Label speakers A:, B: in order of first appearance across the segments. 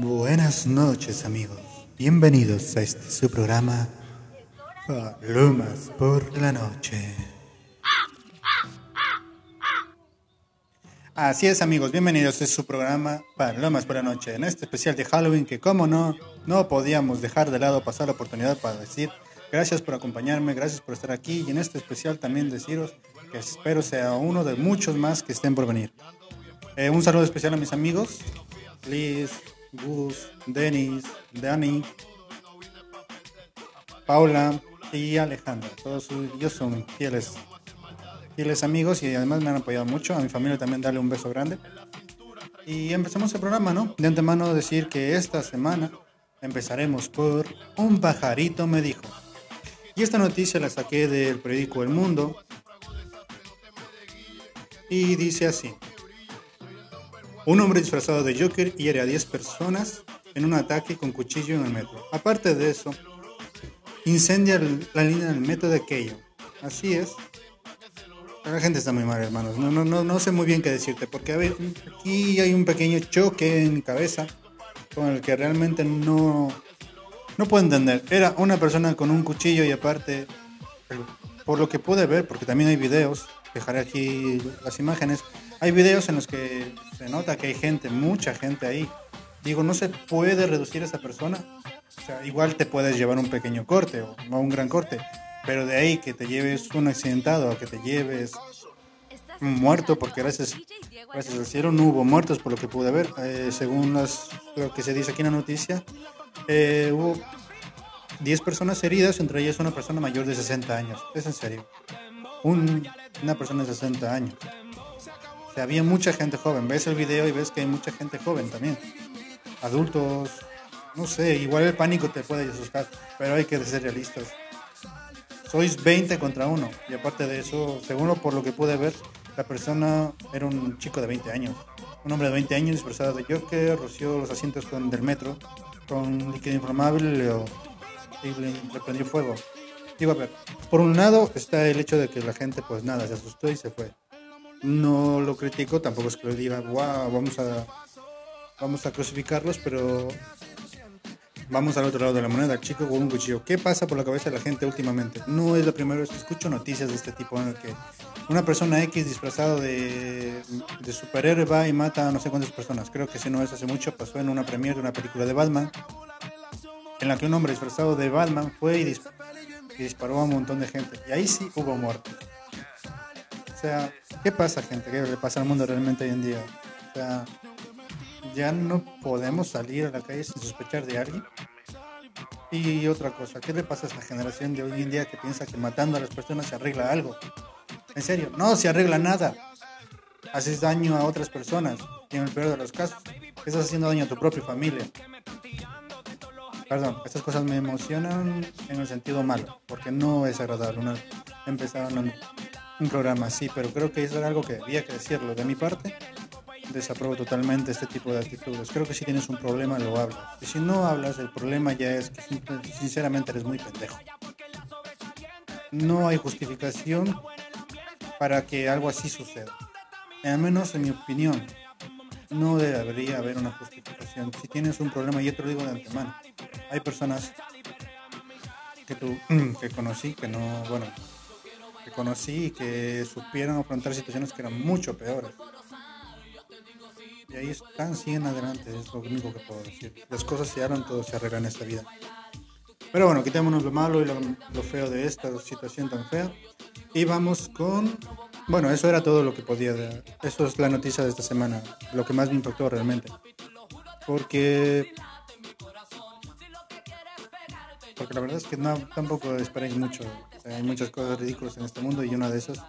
A: Buenas noches amigos, bienvenidos a este su programa Palomas por la noche. Así es amigos, bienvenidos a este su programa Palomas por la noche, en este especial de Halloween que como no, no podíamos dejar de lado pasar la oportunidad para decir gracias por acompañarme, gracias por estar aquí y en este especial también deciros que espero sea uno de muchos más que estén por venir. Eh, un saludo especial a mis amigos, Liz, Gus, Denis, Dani, Paula y Alejandra. Todos ellos son fieles, fieles amigos y además me han apoyado mucho. A mi familia también darle un beso grande. Y empezamos el programa, ¿no? De antemano decir que esta semana empezaremos por Un pajarito me dijo. Y esta noticia la saqué del periódico El Mundo. Y dice así. Un hombre disfrazado de Joker hiere a 10 personas en un ataque con cuchillo en el metro. Aparte de eso, incendia la línea del metro de Keio. Así es. La gente está muy mal, hermanos. No, no, no, no sé muy bien qué decirte, porque aquí hay un pequeño choque en mi cabeza con el que realmente no, no puedo entender. Era una persona con un cuchillo y aparte, por lo que pude ver, porque también hay videos, dejaré aquí las imágenes, hay videos en los que se nota que hay gente, mucha gente ahí. Digo, no se puede reducir a esa persona. O sea, igual te puedes llevar un pequeño corte o no un gran corte, pero de ahí que te lleves un accidentado, que te lleves un muerto, porque gracias, gracias al cielo no hubo muertos por lo que pude ver. Eh, según las, lo que se dice aquí en la noticia, eh, hubo 10 personas heridas, entre ellas una persona mayor de 60 años. Es en serio. Un, una persona de 60 años había mucha gente joven. Ves el video y ves que hay mucha gente joven también. Adultos, no sé, igual el pánico te puede asustar, pero hay que ser realistas. Sois 20 contra uno y aparte de eso, según por lo que pude ver, la persona era un chico de 20 años. Un hombre de 20 años disfrazado de Joker, roció los asientos con, del metro con líquido inflamable y le prendió fuego. Digo, a ver, por un lado está el hecho de que la gente pues nada, se asustó y se fue no lo critico, tampoco es que lo diga, wow, vamos a, vamos a crucificarlos, pero vamos al otro lado de la moneda, chico con un cuchillo. ¿Qué pasa por la cabeza de la gente últimamente? No es la primera vez que escucho noticias de este tipo en el que una persona X disfrazado de, de superhéroe va y mata a no sé cuántas personas. Creo que si no es hace mucho, pasó en una premiere de una película de Batman, en la que un hombre disfrazado de Batman fue y, y disparó a un montón de gente. Y ahí sí hubo muerte. O sea, ¿qué pasa, gente? ¿Qué le pasa al mundo realmente hoy en día? O sea, ya no podemos salir a la calle sin sospechar de alguien. Y otra cosa, ¿qué le pasa a esta generación de hoy en día que piensa que matando a las personas se arregla algo? En serio, no se arregla nada. Haces daño a otras personas y en el peor de los casos, estás haciendo daño a tu propia familia. Perdón, estas cosas me emocionan en el sentido malo, porque no es agradable. Una, empezar hablando un programa así, pero creo que eso era algo que había que decirlo. De mi parte, desapruebo totalmente este tipo de actitudes. Creo que si tienes un problema, lo hablas. Y si no hablas, el problema ya es que sinceramente eres muy pendejo. No hay justificación para que algo así suceda. Al menos en mi opinión, no debería haber una justificación. Si tienes un problema, yo te lo digo de antemano. Hay personas que tú que conocí que no, bueno, conocí y que supieron afrontar situaciones que eran mucho peores. Y ahí están, siguen adelante, es lo único que puedo decir. Las cosas se harán, todo se arregla en esta vida. Pero bueno, quitémonos lo malo y lo, feo de esta situación tan fea. Y vamos con... Bueno, eso era todo lo que podía. Eso es la noticia de esta semana, lo que más me impactó realmente. Porque porque la verdad es que no, tampoco esperéis mucho. hay muchas cosas ridículas en este mundo y una de esas.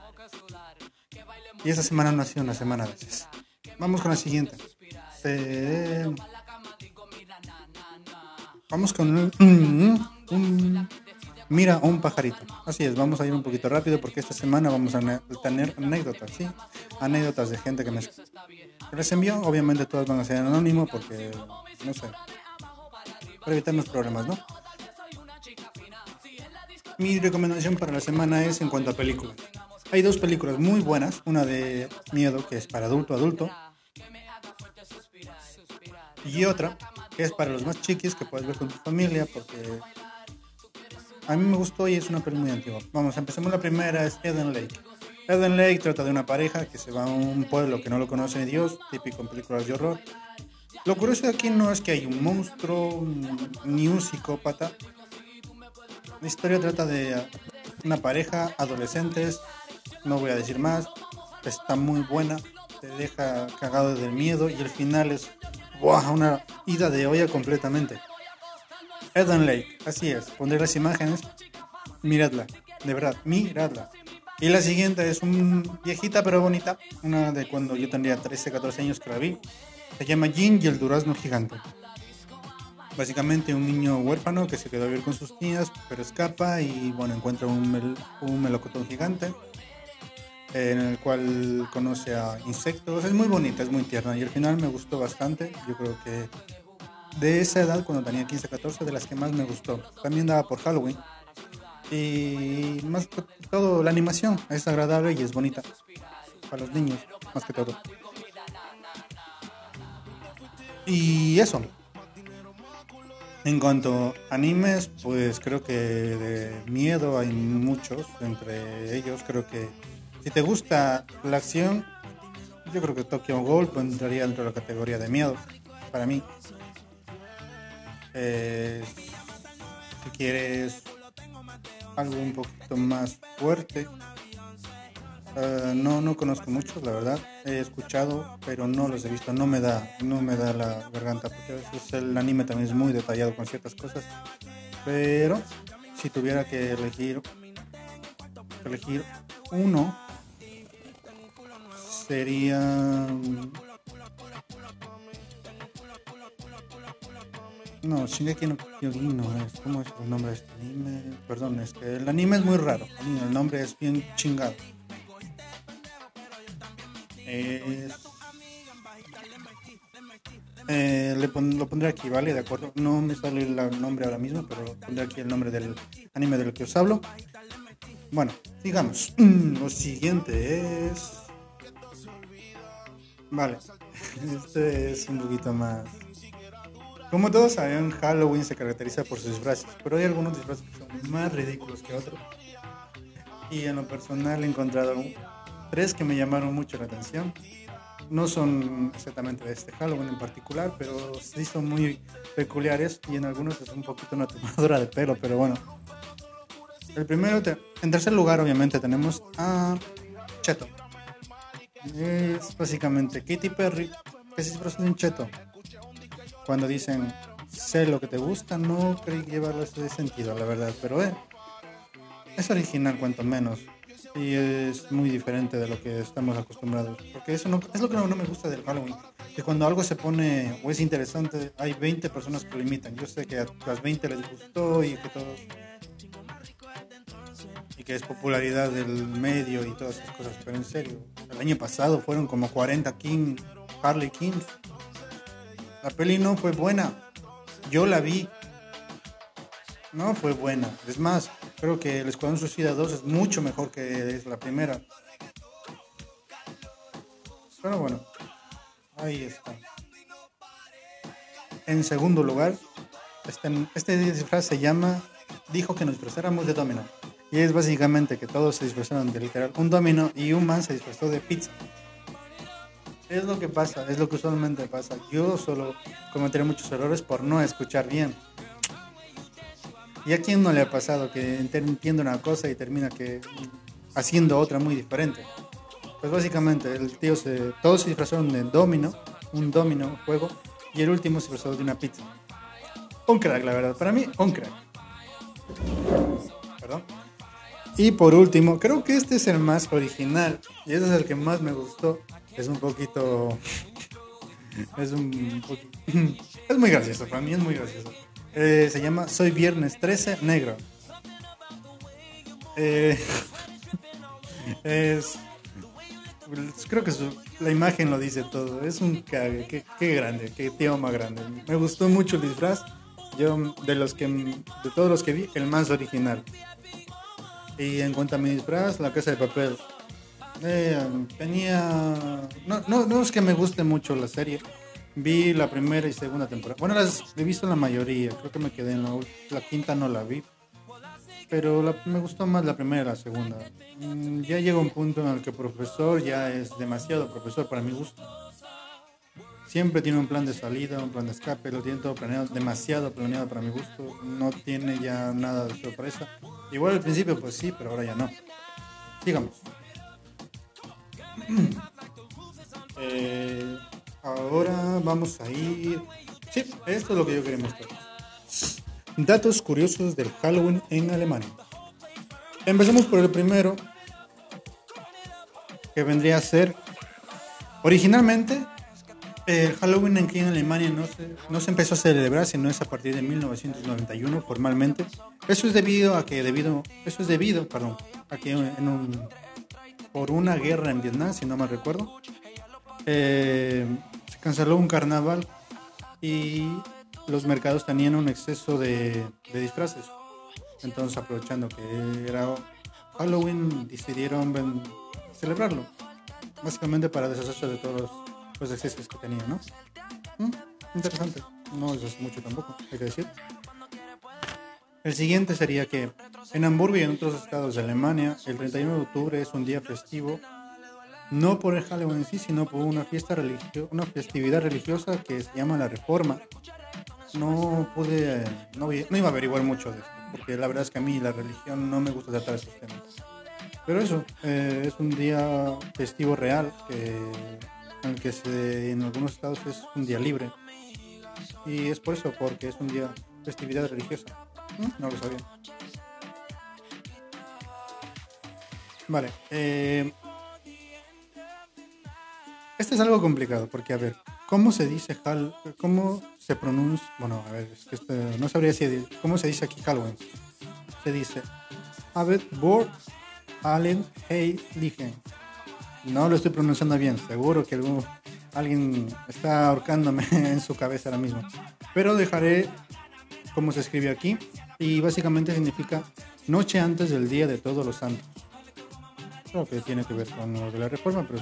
A: Y esta semana no ha sido una semana de esas. Vamos con la siguiente. Eh, vamos con un, mira un pajarito. Así es, vamos a ir un poquito rápido porque esta semana vamos a tener anécdotas, ¿sí? Anécdotas de gente que me les envió. Obviamente todas van a ser anónimo porque, no sé, para evitar los problemas, ¿no? Mi recomendación para la semana es en cuanto a películas. Hay dos películas muy buenas, una de miedo que es para adulto adulto y otra que es para los más chiquis, que puedes ver con tu familia, porque a mí me gustó y es una película muy antigua. Vamos, empecemos la primera, es Eden Lake. Eden Lake trata de una pareja que se va a un pueblo que no lo conoce ni Dios, típico en películas de horror. Lo curioso de aquí no es que hay un monstruo ni un psicópata. La historia trata de una pareja, adolescentes, no voy a decir más, está muy buena, te deja cagado del miedo y el final es una ida de olla completamente. Eden Lake, así es, pondré las imágenes, miradla, de verdad, miradla. Y la siguiente es un viejita pero bonita, una de cuando yo tendría 13, 14 años que la vi. Se llama Jin y el durazno gigante. Básicamente un niño huérfano que se quedó a vivir con sus tías, pero escapa y bueno, encuentra un, un melocotón gigante en el cual conoce a insectos. Es muy bonita, es muy tierna y al final me gustó bastante. Yo creo que de esa edad, cuando tenía 15, 14, de las que más me gustó. También daba por Halloween. Y más que todo, la animación es agradable y es bonita. Para los niños, más que todo. Y eso. En cuanto a animes, pues creo que de miedo hay muchos. Entre ellos, creo que si te gusta la acción, yo creo que Tokyo Ghoul entraría dentro de la categoría de miedo. Para mí. Eh, si quieres algo un poquito más fuerte. Uh, no, no conozco muchos, la verdad. He escuchado, pero no los he visto. No me da, no me da la garganta, porque a veces el anime también es muy detallado con ciertas cosas. Pero si tuviera que elegir, elegir uno, sería No, Shingeki no Kyojin no es. ¿Cómo es el nombre de este anime? Perdón, es que el anime es muy raro. El nombre es bien chingado. Es... Eh, le lo pondré aquí, ¿vale? De acuerdo. No me sale el nombre ahora mismo, pero pondré aquí el nombre del anime del que os hablo. Bueno, digamos. Lo siguiente es. Vale. Este es un poquito más como todos saben, Halloween se caracteriza por sus disfraces, pero hay algunos disfraces que son más ridículos que otros. Y en lo personal he encontrado tres que me llamaron mucho la atención. No son exactamente de este Halloween en particular, pero sí son muy peculiares y en algunos es un poquito una tomadura de pelo, pero bueno. El primero, en tercer lugar obviamente tenemos a Cheto. Es básicamente Katy Perry que se de un cheto cuando dicen sé lo que te gusta, no creí llevarlo ese sentido, la verdad, pero eh, es original cuanto menos y es muy diferente de lo que estamos acostumbrados, porque eso no, es lo que no, me gusta del Halloween, que cuando algo se pone o es interesante, hay 20 personas que lo imitan, yo sé que a las 20 les gustó y que todos y que es popularidad del medio y todas esas cosas, pero en serio, el año pasado fueron como 40 King, Harley Kings la peli no fue buena. Yo la vi. No fue buena. Es más, creo que El Escuadrón Suicida 2 es mucho mejor que es la primera. Pero bueno, ahí está. En segundo lugar, este, este disfraz se llama Dijo que nos disfrazáramos de domino. Y es básicamente que todos se disfrazaron de literal un domino y un man se disfrazó de pizza. Es lo que pasa, es lo que usualmente pasa. Yo solo cometeré muchos errores por no escuchar bien. ¿Y a quién no le ha pasado que entiende una cosa y termina que haciendo otra muy diferente? Pues básicamente el tío se, todos se disfrazaron de domino, un domino juego, y el último se disfrazó de una pizza. Un crack, la verdad. Para mí, un crack. Perdón. Y por último, creo que este es el más original y ese es el que más me gustó es un poquito. Es un Es muy gracioso, para mí es muy gracioso. Eh, se llama Soy Viernes 13 Negro. Eh, es. Creo que la imagen lo dice todo. Es un cague. Qué, grande, qué tío más grande. Me gustó mucho el disfraz. Yo, de los que. De todos los que vi, el más original. Y en cuanto a mi disfraz, la casa de papel. Eh, tenía. No, no es que me guste mucho la serie. Vi la primera y segunda temporada. Bueno, las he visto la mayoría. Creo que me quedé en la, la quinta, no la vi. Pero la- me gustó más la primera y la segunda. Mm, Ya llega un punto en el que profesor ya es demasiado profesor para mi gusto. Siempre tiene un plan de salida, un plan de escape, lo tiene todo planeado, demasiado planeado para mi gusto. No tiene ya nada de sorpresa. Igual al principio, pues sí, pero ahora ya no. Sigamos. Eh, ahora vamos a ir. Sí, esto es lo que yo quería mostrar. Datos curiosos del Halloween en Alemania. Empecemos por el primero, que vendría a ser. Originalmente, el Halloween aquí en Alemania no se, no se empezó a celebrar, sino es a partir de 1991 formalmente. Eso es debido a que debido, eso es debido, perdón, a que en un, por una guerra en Vietnam, si no mal recuerdo, eh, canceló un carnaval y los mercados tenían un exceso de, de disfraces. Entonces, aprovechando que era Halloween, decidieron celebrarlo. Básicamente para deshacerse de todos los, excesos que tenían, ¿no? Mm, interesante. No es mucho tampoco, hay que decir. El siguiente sería que en Hamburgo y en otros estados de Alemania, el 31 de octubre es un día festivo, no por el Halloween en sí, sino por una fiesta religio una festividad religiosa que se llama la Reforma. No pude, no, no iba a averiguar mucho de esto, porque la verdad es que a mí la religión no me gusta tratar esos temas. Pero eso, eh, es un día festivo real, que, en el que se, en algunos estados es un día libre. Y es por eso, porque es un día festividad religiosa. ¿Mm? No lo sabía. Vale. eh, este es algo complicado, porque a ver, ¿cómo se dice Hal, cómo se pronuncia? Bueno, a ver, es que este- no sabría si cómo se dice aquí Halloween. Se dice Abed Bor Allen Heiligen. No lo estoy pronunciando bien, seguro que algún, alguien está ahorcándome en su cabeza ahora mismo. Pero dejaré como se escribe aquí y básicamente significa noche antes del día de todos los santos. Creo que tiene que ver con lo de la reforma, pero...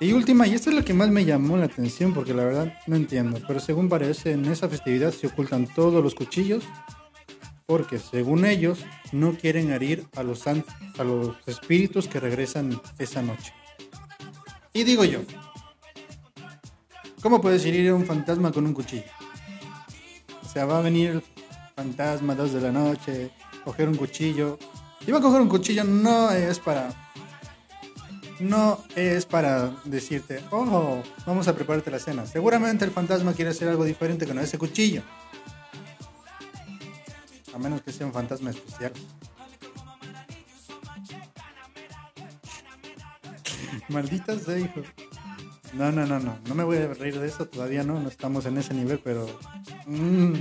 A: Y última, y esta es la que más me llamó la atención porque la verdad no entiendo, pero según parece en esa festividad se ocultan todos los cuchillos porque según ellos no quieren herir a los, a los espíritus que regresan esa noche. Y digo yo, ¿cómo puedes herir a un fantasma con un cuchillo? O sea, va a venir fantasma a dos de la noche, coger un cuchillo. Y va a coger un cuchillo no es para... No es para decirte, oh, vamos a prepararte la cena. Seguramente el fantasma quiere hacer algo diferente con ese cuchillo. A menos que sea un fantasma especial. Maldita sea, hijo. No, no, no, no. No me voy a reír de eso. Todavía no. No estamos en ese nivel, pero. mm,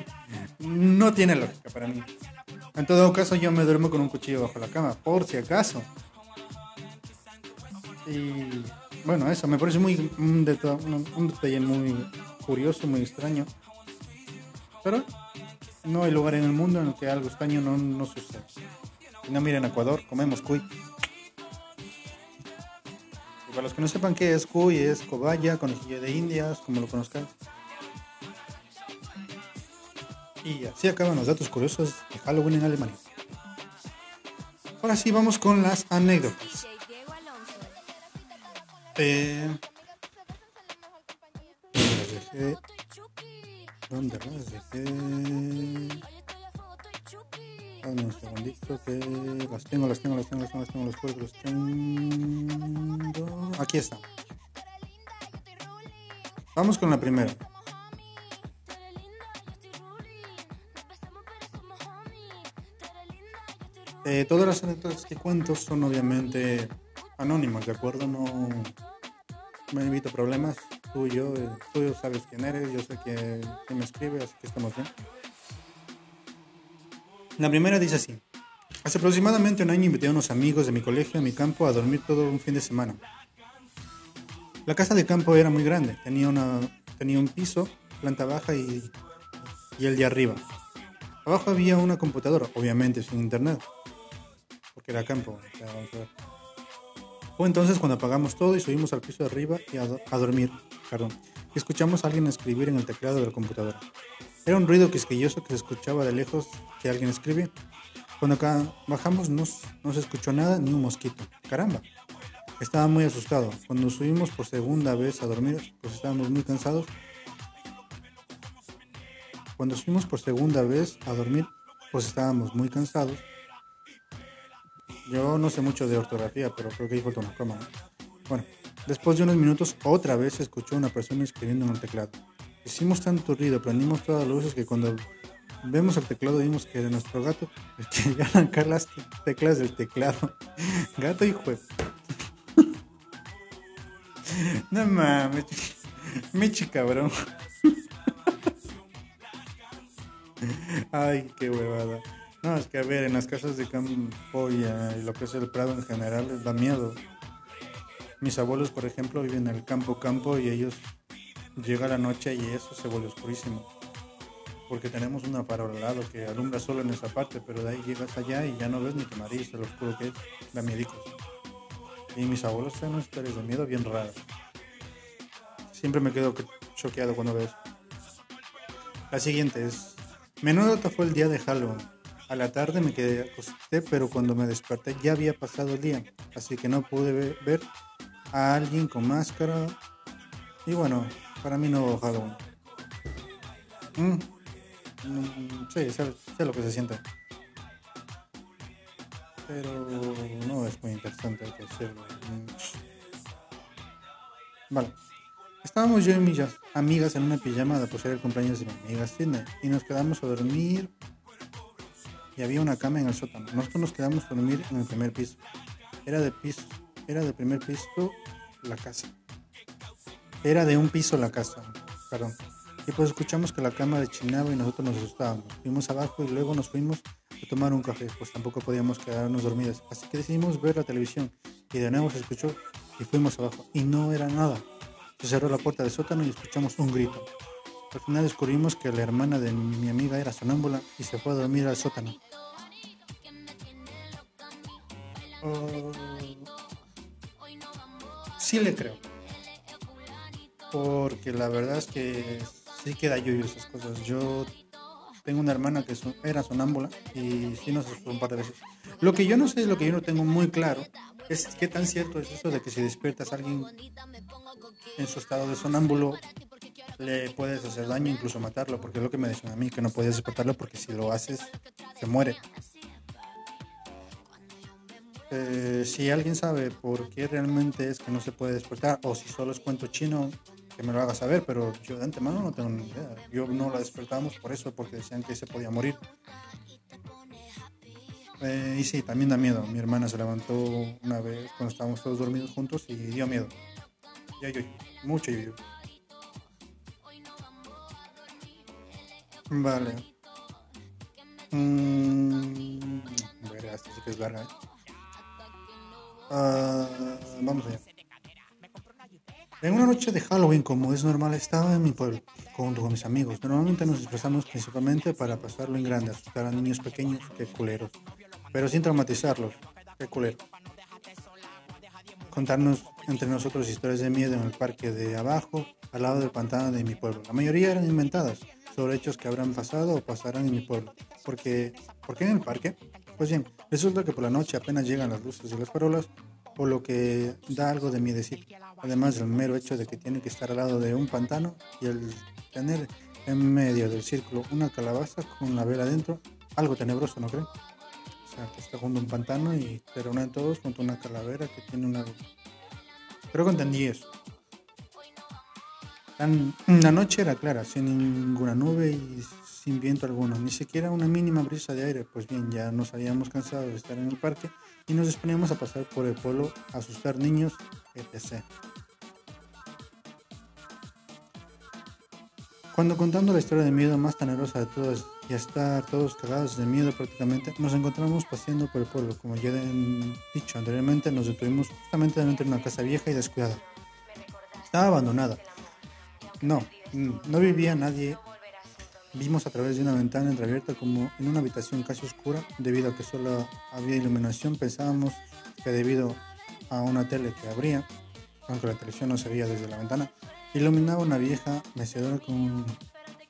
A: no tiene lógica para mí. En todo caso, yo me duermo con un cuchillo bajo la cama, por si acaso. Y. Bueno, eso me parece muy. Un, deta- un- detalle muy curioso, muy extraño. Pero no hay lugar en el mundo en el que algo extraño no, no suceda. Si no, miren Ecuador, comemos cuy. Y para los que no sepan qué es cuy, es cobaya, conejillo de indias, como lo conozcan. Y así acaban los datos curiosos de Halloween en Alemania. Ahora sí, vamos con las anécdotas. Las dejé- ¿Dónde las dejé? Dame un segundito que las tengo, las tengo, las tengo, las tengo, las tengo, los juegos los tengo. Aquí está. Vamos con la primera. Eh, todas las anécdotas que cuento son obviamente anónimas, ¿de acuerdo? No me evito problemas. Tú y yo, tú sabes quién eres, yo sé que quién me escribe, así que estamos bien. La primera dice así. Hace aproximadamente un año invité a unos amigos de mi colegio a mi campo a dormir todo un fin de semana. La casa de campo era muy grande, tenía, una, tenía un piso, planta baja y, y el de arriba. Abajo había una computadora, obviamente sin internet, porque era campo. o sea, vamos a ver. Fue entonces cuando apagamos todo y subimos al piso de arriba y a, do- a dormir. Perdón. y escuchamos a alguien escribir en el teclado de la computadora. Era un ruido quisquilloso que se escuchaba de lejos que alguien escribía. Cuando bajamos no, no se escuchó nada ni un mosquito. Caramba. Estaba muy asustado. Cuando subimos por segunda vez a dormir, pues estábamos muy cansados. Cuando subimos por segunda vez a dormir, pues estábamos muy cansados. Yo no sé mucho de ortografía, pero creo que ahí falta una coma. Bueno, después de unos minutos, otra vez se escuchó una persona escribiendo en el teclado. Hicimos tanto ruido, prendimos todas las luces que cuando vemos el teclado vimos que era nuestro gato el a arrancar las teclas del teclado. Gato y juez. No mames, Michi cabrón. Ay, qué huevada. No, es que a ver, en las casas de campo y, y lo que es el Prado en general les da miedo. Mis abuelos, por ejemplo, viven en el campo campo y ellos llega la noche y eso se vuelve oscurísimo. Porque tenemos una farola al lado que alumbra solo en esa parte, pero de ahí llegas allá y ya no ves ni tu nariz, lo oscuro que es, da miedicos. Y mis abuelos tienen historias de miedo bien raras. Siempre me quedo choqueado cuando ves. La siguiente es, menudo fue el día de Halloween. A la tarde me quedé acosté, pero cuando me desperté ya había pasado el día, así que no pude ver a alguien con máscara. Y bueno, para mí no Halloween. Mm. Mm, sí, sé, lo que se siente. Pero no es muy interesante mm. Vale. Estábamos yo y mis amigas en una pijama de posar el cumpleaños de mi amiga Sidney y nos quedamos a dormir y había una cama en el sótano. Nosotros nos quedamos a dormir en el primer piso. Era de piso, era de primer piso la casa. Era de un piso la casa, perdón. Y pues escuchamos que la cama chinaba y nosotros nos asustábamos. Fuimos abajo y luego nos fuimos a tomar un café, pues tampoco podíamos quedarnos dormidas. Así que decidimos ver la televisión y de nuevo se escuchó y fuimos abajo y no era nada. Se cerró la puerta del sótano y escuchamos un grito. Al final descubrimos que la hermana de mi amiga era sonámbula y se fue a dormir al sótano. Sí le creo porque la verdad es que sí queda yo esas cosas. Yo tengo una hermana que era sonámbula y sí nos asustó un par de veces. Lo que yo no sé, lo que yo no tengo muy claro, es qué tan cierto es eso de que si despiertas a alguien en su estado de sonámbulo, le puedes hacer daño, incluso matarlo, porque es lo que me decían a mí, que no podías despertarlo porque si lo haces, se muere. Eh, si alguien sabe por qué realmente es que no se puede despertar, o si solo es cuento chino, que me lo haga saber, pero yo de antemano no tengo ni idea. Yo no la despertamos por eso, porque decían que se podía morir. Eh, y sí, también da miedo. Mi hermana se levantó una vez cuando estábamos todos dormidos juntos y dio miedo. Ya yo, mucho yo. Vale. Mm, esto sí que es larga. ¿eh? Ah, vamos allá. En una noche de Halloween, como es normal, estaba en mi pueblo junto con mis amigos. Normalmente nos disfrazamos principalmente para pasarlo en grande, asustar a niños pequeños, que culeros, pero sin traumatizarlos, que culero. Contarnos entre nosotros historias de miedo en el parque de abajo, al lado del pantano de mi pueblo. La mayoría eran inventadas sobre hechos que habrán pasado o pasarán en mi pueblo. Porque, ¿Por qué en el parque? Pues bien, resulta que por la noche apenas llegan las luces de las farolas, por lo que da algo de decir además del mero hecho de que tiene que estar al lado de un pantano y el tener en medio del círculo una calabaza con la vela adentro, algo tenebroso, ¿no creen? O sea, que está junto a un pantano y se reúnen todos junto a una calavera que tiene una... Creo que entendí eso. La noche era clara, sin ninguna nube y sin viento alguno, ni siquiera una mínima brisa de aire. Pues bien, ya nos habíamos cansado de estar en el parque y nos disponíamos a pasar por el pueblo a asustar niños, etc. Cuando contando la historia de miedo más tenerosa de todas y estar todos cagados de miedo prácticamente, nos encontramos paseando por el pueblo. Como ya he dicho anteriormente, nos detuvimos justamente dentro de una casa vieja y descuidada. Estaba abandonada. No, no vivía nadie Vimos a través de una ventana entreabierta como en una habitación casi oscura, debido a que solo había iluminación, pensábamos que debido a una tele que abría, aunque la televisión no se veía desde la ventana, Iluminaba una vieja mecedora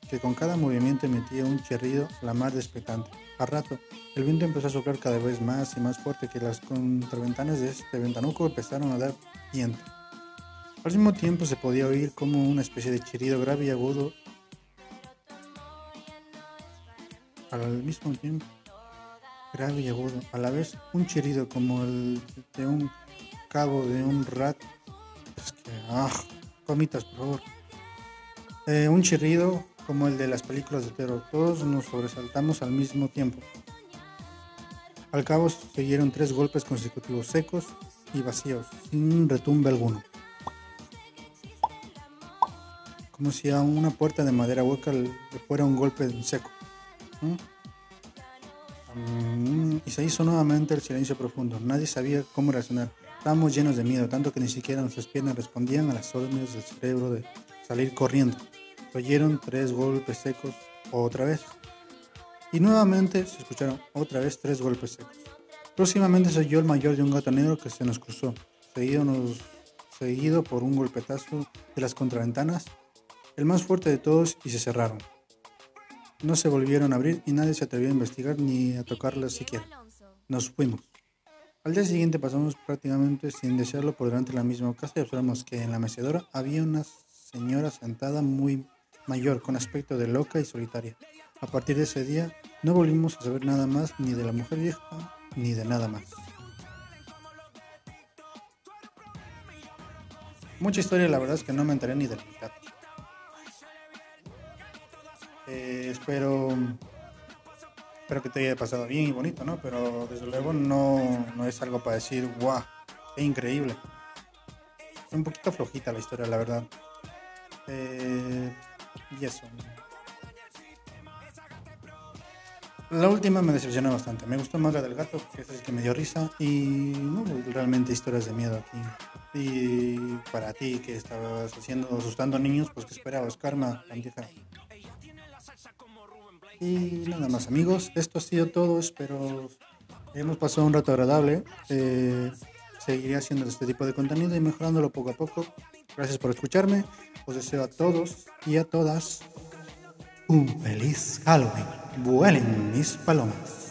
A: que con cada movimiento emitía un chirrido la más despectante. A rato, el viento empezó a soplar cada vez más y más fuerte que las contraventanas de este ventanuco empezaron a dar viento. Al mismo tiempo se podía oír como una especie de chirrido grave y agudo. Al mismo tiempo, grave y agudo. A la vez, un chirrido como el de un cabo de un rat. Es que, ah, comitas, por favor. Eh, un chirrido como el de las películas de terror. Todos nos sobresaltamos al mismo tiempo. Al cabo siguieron tres golpes consecutivos secos y vacíos, sin retumbe alguno. Como si a una puerta de madera hueca le fuera un golpe seco. ¿Mm? Y se hizo nuevamente el silencio profundo. Nadie sabía cómo reaccionar. Estábamos llenos de miedo, tanto que ni siquiera nuestras piernas respondían a las órdenes del cerebro de salir corriendo. Oyeron tres golpes secos otra vez. Y nuevamente se escucharon otra vez tres golpes secos. Próximamente se oyó el mayor de un gato negro que se nos cruzó, seguido, nos, seguido por un golpetazo de las contraventanas, el más fuerte de todos, y se cerraron. No se volvieron a abrir y nadie se atrevió a investigar ni a tocarlas siquiera. Nos fuimos. Al día siguiente pasamos prácticamente sin desearlo por delante de la misma casa y observamos que en la mecedora había una señora sentada muy mayor, con aspecto de loca y solitaria. A partir de ese día no volvimos a saber nada más ni de la mujer vieja ni de nada más. Mucha historia, la verdad es que no me enteré ni del. Eh, espero, espero que te haya pasado bien y bonito, ¿no? Pero desde luego no, no es algo para decir, guau, qué increíble. Un poquito flojita la historia, la verdad. Eh, y eso. La última me decepcionó bastante. Me gustó más la del gato, que es el que me dio risa. Y no realmente historias de miedo aquí. Y para ti que estabas haciendo, asustando niños, pues que esperabas, karma, bandija. Y nada más amigos, esto ha sido todo, espero hemos pasado un rato agradable. Eh, seguiré haciendo este tipo de contenido y mejorándolo poco a poco. Gracias por escucharme. Os deseo a todos y a todas un feliz Halloween. Vuelen mis palomas.